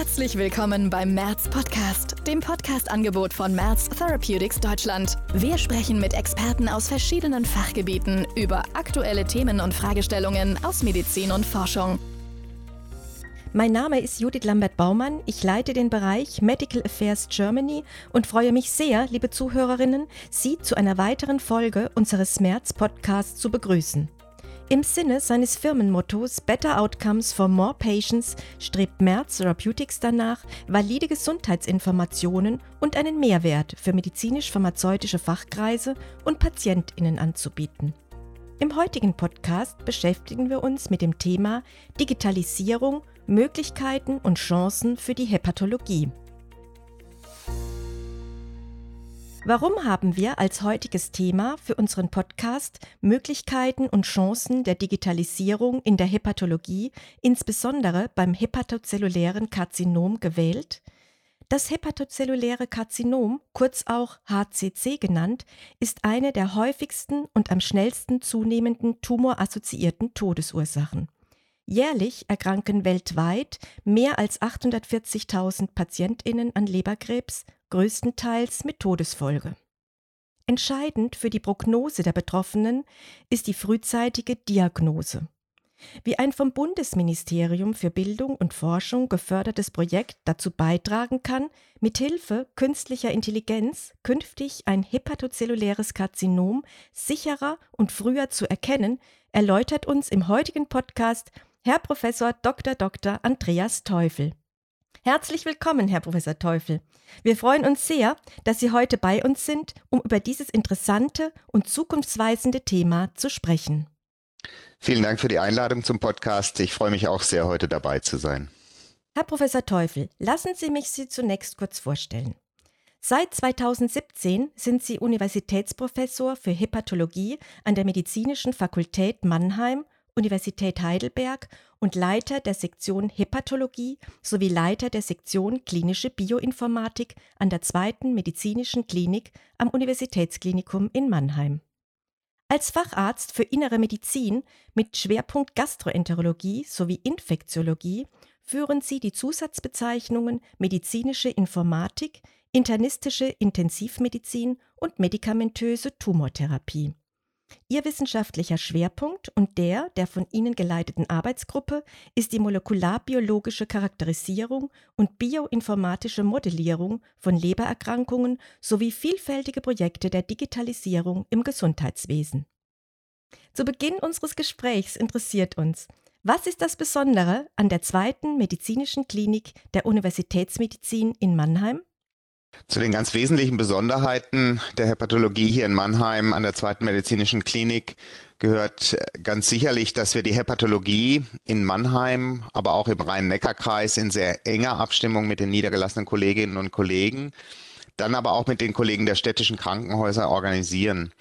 Herzlich willkommen beim Merz Podcast, dem Podcast-Angebot von Merz Therapeutics Deutschland. Wir sprechen mit Experten aus verschiedenen Fachgebieten über aktuelle Themen und Fragestellungen aus Medizin und Forschung. Mein Name ist Judith Lambert-Baumann. Ich leite den Bereich Medical Affairs Germany und freue mich sehr, liebe Zuhörerinnen, Sie zu einer weiteren Folge unseres Merz Podcasts zu begrüßen. Im Sinne seines Firmenmottos Better Outcomes for More Patients strebt Merz Therapeutics danach, valide Gesundheitsinformationen und einen Mehrwert für medizinisch-pharmazeutische Fachkreise und PatientInnen anzubieten. Im heutigen Podcast beschäftigen wir uns mit dem Thema Digitalisierung, Möglichkeiten und Chancen für die Hepatologie. Warum haben wir als heutiges Thema für unseren Podcast Möglichkeiten und Chancen der Digitalisierung in der Hepatologie, insbesondere beim hepatozellulären Karzinom, gewählt? Das hepatozelluläre Karzinom, kurz auch HCC genannt, ist eine der häufigsten und am schnellsten zunehmenden tumorassoziierten Todesursachen. Jährlich erkranken weltweit mehr als 840.000 Patientinnen an Leberkrebs größtenteils mit Todesfolge. Entscheidend für die Prognose der Betroffenen ist die frühzeitige Diagnose. Wie ein vom Bundesministerium für Bildung und Forschung gefördertes Projekt dazu beitragen kann, mithilfe künstlicher Intelligenz künftig ein hepatozelluläres Karzinom sicherer und früher zu erkennen, erläutert uns im heutigen Podcast Herr Professor Dr. Dr. Andreas Teufel. Herzlich willkommen, Herr Professor Teufel. Wir freuen uns sehr, dass Sie heute bei uns sind, um über dieses interessante und zukunftsweisende Thema zu sprechen. Vielen Dank für die Einladung zum Podcast. Ich freue mich auch sehr, heute dabei zu sein. Herr Professor Teufel, lassen Sie mich Sie zunächst kurz vorstellen. Seit 2017 sind Sie Universitätsprofessor für Hepatologie an der Medizinischen Fakultät Mannheim Universität Heidelberg und Leiter der Sektion Hepatologie sowie Leiter der Sektion Klinische Bioinformatik an der zweiten medizinischen Klinik am Universitätsklinikum in Mannheim. Als Facharzt für Innere Medizin mit Schwerpunkt Gastroenterologie sowie Infektiologie führen sie die Zusatzbezeichnungen medizinische Informatik, internistische Intensivmedizin und medikamentöse Tumortherapie. Ihr wissenschaftlicher Schwerpunkt und der der von Ihnen geleiteten Arbeitsgruppe ist die molekularbiologische Charakterisierung und bioinformatische Modellierung von Lebererkrankungen sowie vielfältige Projekte der Digitalisierung im Gesundheitswesen. Zu Beginn unseres Gesprächs interessiert uns, was ist das Besondere an der zweiten medizinischen Klinik der Universitätsmedizin in Mannheim? Zu den ganz wesentlichen Besonderheiten der Hepatologie hier in Mannheim an der zweiten medizinischen Klinik gehört ganz sicherlich, dass wir die Hepatologie in Mannheim, aber auch im Rhein-Neckar-Kreis in sehr enger Abstimmung mit den niedergelassenen Kolleginnen und Kollegen, dann aber auch mit den Kollegen der städtischen Krankenhäuser organisieren.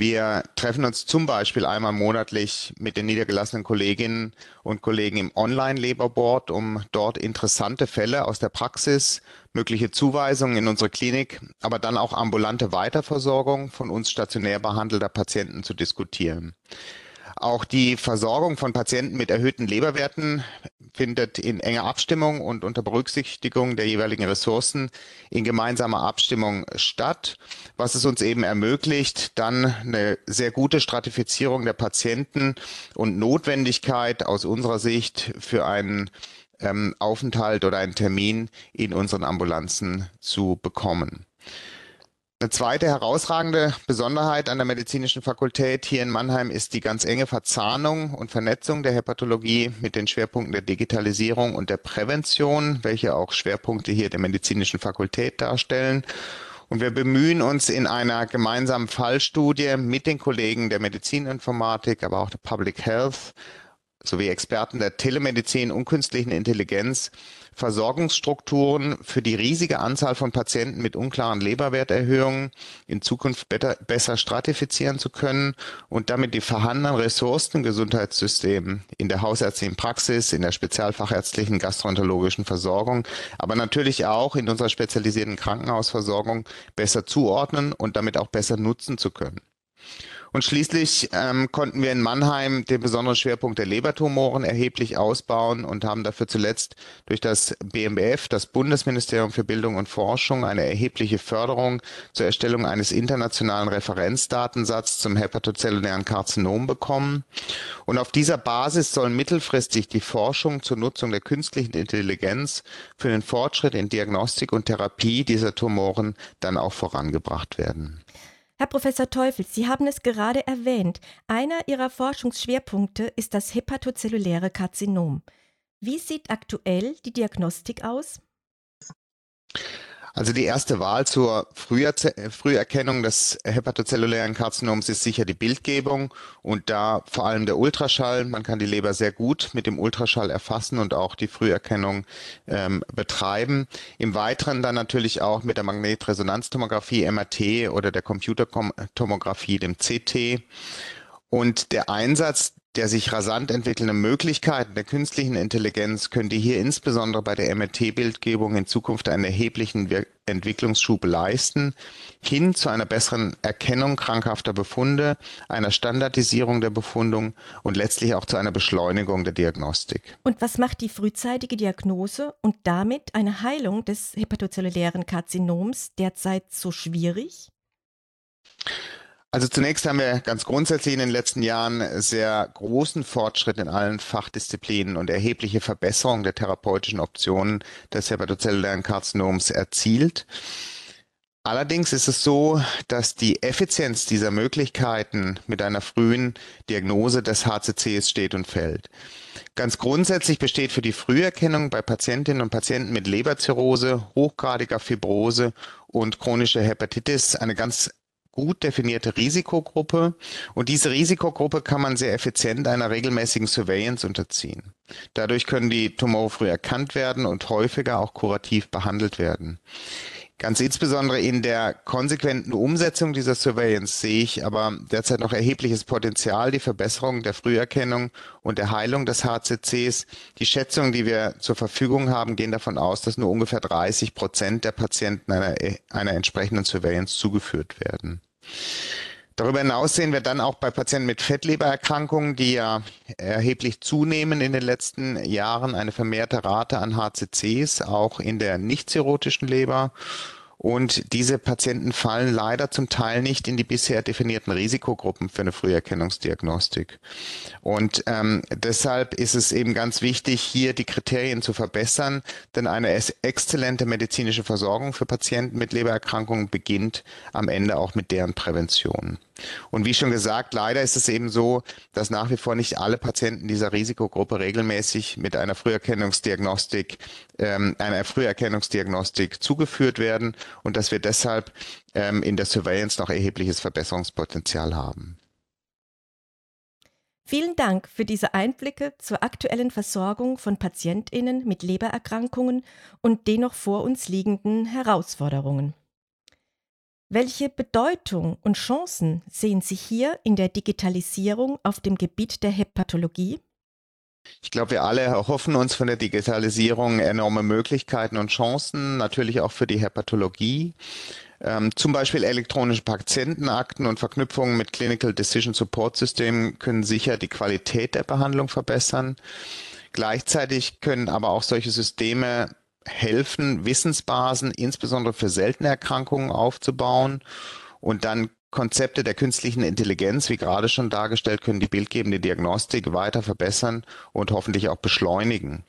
Wir treffen uns zum Beispiel einmal monatlich mit den niedergelassenen Kolleginnen und Kollegen im Online-Labour-Board, um dort interessante Fälle aus der Praxis, mögliche Zuweisungen in unsere Klinik, aber dann auch ambulante Weiterversorgung von uns stationär behandelter Patienten zu diskutieren. Auch die Versorgung von Patienten mit erhöhten Leberwerten findet in enger Abstimmung und unter Berücksichtigung der jeweiligen Ressourcen in gemeinsamer Abstimmung statt, was es uns eben ermöglicht, dann eine sehr gute Stratifizierung der Patienten und Notwendigkeit aus unserer Sicht für einen ähm, Aufenthalt oder einen Termin in unseren Ambulanzen zu bekommen. Eine zweite herausragende Besonderheit an der medizinischen Fakultät hier in Mannheim ist die ganz enge Verzahnung und Vernetzung der Hepatologie mit den Schwerpunkten der Digitalisierung und der Prävention, welche auch Schwerpunkte hier der medizinischen Fakultät darstellen. Und wir bemühen uns in einer gemeinsamen Fallstudie mit den Kollegen der Medizininformatik, aber auch der Public Health sowie Experten der Telemedizin und künstlichen Intelligenz Versorgungsstrukturen für die riesige Anzahl von Patienten mit unklaren Leberwerterhöhungen in Zukunft better, besser stratifizieren zu können und damit die vorhandenen Ressourcen im Gesundheitssystem in der hausärztlichen Praxis, in der spezialfachärztlichen gastroenterologischen Versorgung, aber natürlich auch in unserer spezialisierten Krankenhausversorgung besser zuordnen und damit auch besser nutzen zu können. Und schließlich ähm, konnten wir in Mannheim den besonderen Schwerpunkt der Lebertumoren erheblich ausbauen und haben dafür zuletzt durch das BMBF, das Bundesministerium für Bildung und Forschung, eine erhebliche Förderung zur Erstellung eines internationalen Referenzdatensatzes zum hepatozellulären Karzinom bekommen. Und auf dieser Basis soll mittelfristig die Forschung zur Nutzung der künstlichen Intelligenz für den Fortschritt in Diagnostik und Therapie dieser Tumoren dann auch vorangebracht werden. Herr Professor Teufel, Sie haben es gerade erwähnt. Einer Ihrer Forschungsschwerpunkte ist das hepatozelluläre Karzinom. Wie sieht aktuell die Diagnostik aus? Also die erste Wahl zur Früherkennung des hepatozellulären Karzinoms ist sicher die Bildgebung und da vor allem der Ultraschall. Man kann die Leber sehr gut mit dem Ultraschall erfassen und auch die Früherkennung ähm, betreiben. Im Weiteren dann natürlich auch mit der Magnetresonanztomographie, MRT oder der Computertomographie, dem CT. Und der Einsatz der sich rasant entwickelnden Möglichkeiten der künstlichen Intelligenz könnte hier insbesondere bei der MRT-Bildgebung in Zukunft einen erheblichen Wir Entwicklungsschub leisten, hin zu einer besseren Erkennung krankhafter Befunde, einer Standardisierung der Befundung und letztlich auch zu einer Beschleunigung der Diagnostik. Und was macht die frühzeitige Diagnose und damit eine Heilung des hepatozellulären Karzinoms derzeit so schwierig? Also zunächst haben wir ganz grundsätzlich in den letzten Jahren sehr großen Fortschritt in allen Fachdisziplinen und erhebliche Verbesserung der therapeutischen Optionen des hepatozellulären Karzinoms erzielt. Allerdings ist es so, dass die Effizienz dieser Möglichkeiten mit einer frühen Diagnose des HCCs steht und fällt. Ganz grundsätzlich besteht für die Früherkennung bei Patientinnen und Patienten mit Leberzirrhose, hochgradiger Fibrose und chronischer Hepatitis eine ganz gut definierte Risikogruppe und diese Risikogruppe kann man sehr effizient einer regelmäßigen Surveillance unterziehen. Dadurch können die Tumore früh erkannt werden und häufiger auch kurativ behandelt werden. Ganz insbesondere in der konsequenten Umsetzung dieser Surveillance sehe ich aber derzeit noch erhebliches Potenzial, die Verbesserung der Früherkennung und der Heilung des HCCs. Die Schätzungen, die wir zur Verfügung haben, gehen davon aus, dass nur ungefähr 30 Prozent der Patienten einer, einer entsprechenden Surveillance zugeführt werden. Darüber hinaus sehen wir dann auch bei Patienten mit Fettlebererkrankungen, die ja erheblich zunehmen in den letzten Jahren, eine vermehrte Rate an HCCs, auch in der nicht zirrhotischen Leber. Und diese Patienten fallen leider zum Teil nicht in die bisher definierten Risikogruppen für eine Früherkennungsdiagnostik. Und ähm, deshalb ist es eben ganz wichtig, hier die Kriterien zu verbessern, denn eine exzellente medizinische Versorgung für Patienten mit Lebererkrankungen beginnt am Ende auch mit deren Prävention. Und wie schon gesagt, leider ist es eben so, dass nach wie vor nicht alle Patienten dieser Risikogruppe regelmäßig mit einer Früherkennungsdiagnostik, ähm, einer Früherkennungsdiagnostik zugeführt werden und dass wir deshalb ähm, in der Surveillance noch erhebliches Verbesserungspotenzial haben. Vielen Dank für diese Einblicke zur aktuellen Versorgung von Patientinnen mit Lebererkrankungen und den noch vor uns liegenden Herausforderungen. Welche Bedeutung und Chancen sehen Sie hier in der Digitalisierung auf dem Gebiet der Hepatologie? Ich glaube, wir alle erhoffen uns von der Digitalisierung enorme Möglichkeiten und Chancen, natürlich auch für die Hepatologie. Ähm, zum Beispiel elektronische Patientenakten und Verknüpfungen mit Clinical Decision Support Systemen können sicher die Qualität der Behandlung verbessern. Gleichzeitig können aber auch solche Systeme helfen, Wissensbasen insbesondere für seltene Erkrankungen aufzubauen und dann Konzepte der künstlichen Intelligenz, wie gerade schon dargestellt, können die bildgebende Diagnostik weiter verbessern und hoffentlich auch beschleunigen.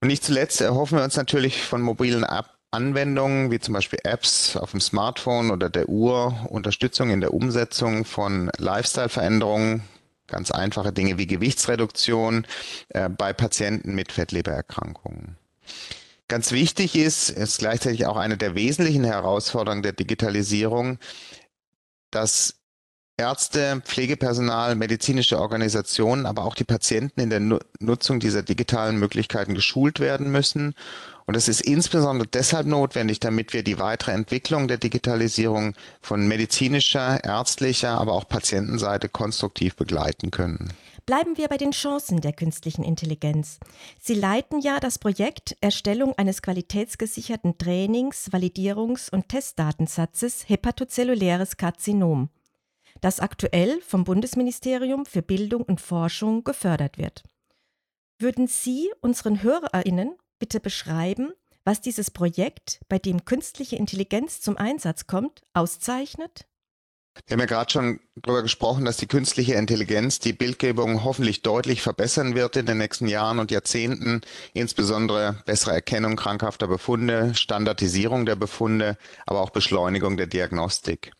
Und nicht zuletzt erhoffen wir uns natürlich von mobilen Anwendungen, wie zum Beispiel Apps auf dem Smartphone oder der Uhr, Unterstützung in der Umsetzung von Lifestyle-Veränderungen, ganz einfache Dinge wie Gewichtsreduktion äh, bei Patienten mit Fettlebererkrankungen. Ganz wichtig ist, ist gleichzeitig auch eine der wesentlichen Herausforderungen der Digitalisierung, dass Ärzte, Pflegepersonal, medizinische Organisationen, aber auch die Patienten in der Nutzung dieser digitalen Möglichkeiten geschult werden müssen. Und es ist insbesondere deshalb notwendig, damit wir die weitere Entwicklung der Digitalisierung von medizinischer, ärztlicher, aber auch Patientenseite konstruktiv begleiten können. Bleiben wir bei den Chancen der künstlichen Intelligenz. Sie leiten ja das Projekt Erstellung eines qualitätsgesicherten Trainings-, Validierungs- und Testdatensatzes hepatozelluläres Karzinom. das aktuell vom Bundesministerium für Bildung und Forschung gefördert wird. Würden Sie unseren Hörerinnen bitte beschreiben, was dieses Projekt, bei dem künstliche Intelligenz zum Einsatz kommt, auszeichnet? Wir haben ja gerade schon darüber gesprochen, dass die künstliche Intelligenz die Bildgebung hoffentlich deutlich verbessern wird in den nächsten Jahren und Jahrzehnten, insbesondere bessere Erkennung krankhafter Befunde, Standardisierung der Befunde, aber auch Beschleunigung der Diagnostik.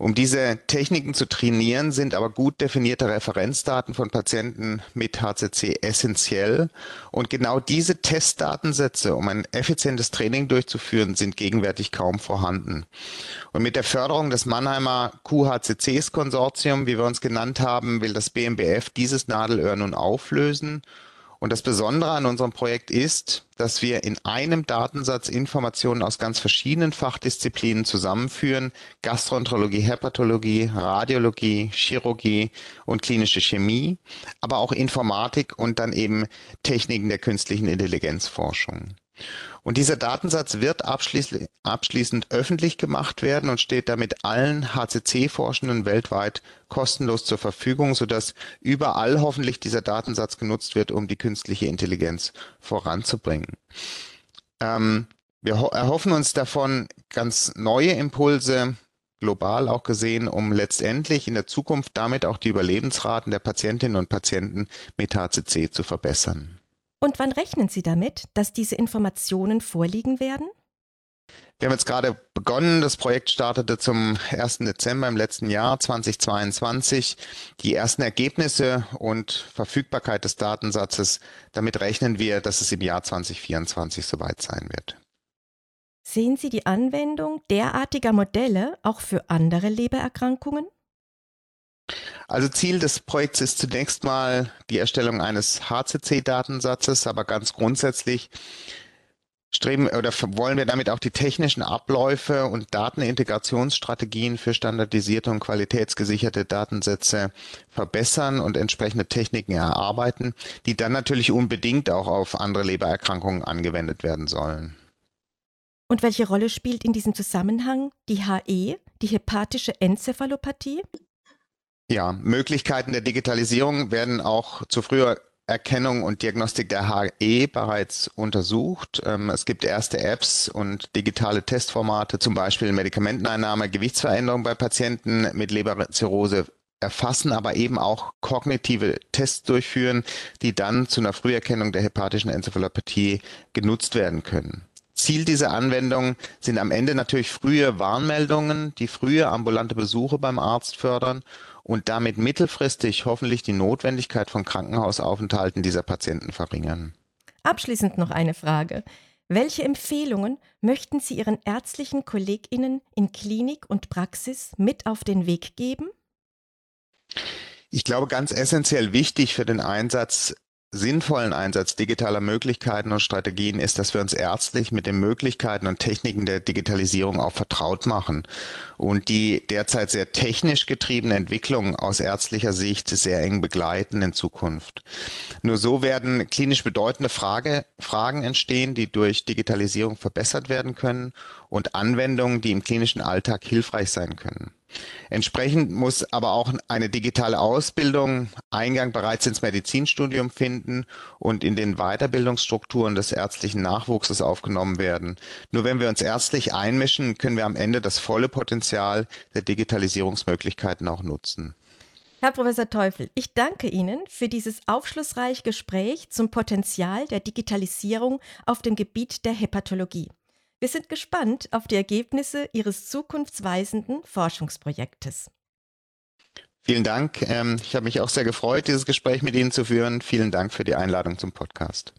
Um diese Techniken zu trainieren, sind aber gut definierte Referenzdaten von Patienten mit HCC essentiell. Und genau diese Testdatensätze, um ein effizientes Training durchzuführen, sind gegenwärtig kaum vorhanden. Und mit der Förderung des Mannheimer QHCCs-Konsortium, wie wir uns genannt haben, will das BMBF dieses Nadelöhr nun auflösen und das Besondere an unserem Projekt ist, dass wir in einem Datensatz Informationen aus ganz verschiedenen Fachdisziplinen zusammenführen. Gastroenterologie, Hepatologie, Radiologie, Chirurgie und klinische Chemie, aber auch Informatik und dann eben Techniken der künstlichen Intelligenzforschung. Und dieser Datensatz wird abschließend, öffentlich gemacht werden und steht damit allen HCC-Forschenden weltweit kostenlos zur Verfügung, sodass überall hoffentlich dieser Datensatz genutzt wird, um die künstliche Intelligenz voranzubringen. Ähm, wir erhoffen uns davon ganz neue Impulse, global auch gesehen, um letztendlich in der Zukunft damit auch die Überlebensraten der Patientinnen und Patienten mit HCC zu verbessern. Und wann rechnen Sie damit, dass diese Informationen vorliegen werden? Wir haben jetzt gerade begonnen. Das Projekt startete zum 1. Dezember im letzten Jahr 2022. Die ersten Ergebnisse und Verfügbarkeit des Datensatzes, damit rechnen wir, dass es im Jahr 2024 soweit sein wird. Sehen Sie die Anwendung derartiger Modelle auch für andere Lebererkrankungen? Also Ziel des Projekts ist zunächst mal die Erstellung eines HCC-Datensatzes, aber ganz grundsätzlich streben oder wollen wir damit auch die technischen Abläufe und Datenintegrationsstrategien für standardisierte und qualitätsgesicherte Datensätze verbessern und entsprechende Techniken erarbeiten, die dann natürlich unbedingt auch auf andere Lebererkrankungen angewendet werden sollen. Und welche Rolle spielt in diesem Zusammenhang die HE, die hepatische Enzephalopathie? Ja, Möglichkeiten der Digitalisierung werden auch zu früher Erkennung und Diagnostik der HE bereits untersucht. Ähm, es gibt erste Apps und digitale Testformate, zum Beispiel Medikamenteneinnahme, Gewichtsveränderung bei Patienten mit Leberzirrhose erfassen, aber eben auch kognitive Tests durchführen, die dann zu einer Früherkennung der hepatischen Enzephalopathie genutzt werden können. Ziel dieser Anwendung sind am Ende natürlich frühe Warnmeldungen, die frühe ambulante Besuche beim Arzt fördern und damit mittelfristig hoffentlich die Notwendigkeit von Krankenhausaufenthalten dieser Patienten verringern. Abschließend noch eine Frage. Welche Empfehlungen möchten Sie Ihren ärztlichen Kolleginnen in Klinik und Praxis mit auf den Weg geben? Ich glaube, ganz essentiell wichtig für den Einsatz sinnvollen Einsatz digitaler Möglichkeiten und Strategien ist, dass wir uns ärztlich mit den Möglichkeiten und Techniken der Digitalisierung auch vertraut machen und die derzeit sehr technisch getriebene Entwicklung aus ärztlicher Sicht sehr eng begleiten in Zukunft. Nur so werden klinisch bedeutende Frage, Fragen entstehen, die durch Digitalisierung verbessert werden können und Anwendungen, die im klinischen Alltag hilfreich sein können. Entsprechend muss aber auch eine digitale Ausbildung Eingang bereits ins Medizinstudium finden und in den Weiterbildungsstrukturen des ärztlichen Nachwuchses aufgenommen werden. Nur wenn wir uns ärztlich einmischen, können wir am Ende das volle Potenzial der Digitalisierungsmöglichkeiten auch nutzen. Herr Professor Teufel, ich danke Ihnen für dieses aufschlussreiche Gespräch zum Potenzial der Digitalisierung auf dem Gebiet der Hepatologie. Wir sind gespannt auf die Ergebnisse Ihres zukunftsweisenden Forschungsprojektes. Vielen Dank. Ähm, ich habe mich auch sehr gefreut, dieses Gespräch mit Ihnen zu führen. Vielen Dank für die Einladung zum Podcast.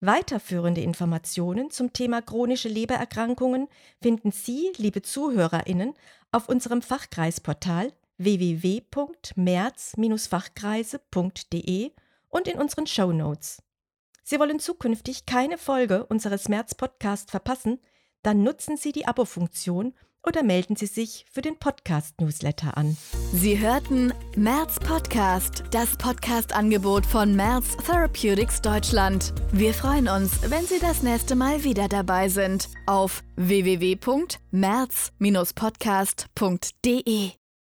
Weiterführende Informationen zum Thema chronische Lebererkrankungen finden Sie, liebe Zuhörerinnen, auf unserem Fachkreisportal www.merz-fachkreise.de und in unseren Show Notes. Sie wollen zukünftig keine Folge unseres März-Podcasts verpassen? Dann nutzen Sie die Abo-Funktion oder melden Sie sich für den Podcast-Newsletter an. Sie hörten März Podcast, das Podcast-Angebot von März Therapeutics Deutschland. Wir freuen uns, wenn Sie das nächste Mal wieder dabei sind auf www.merz-podcast.de.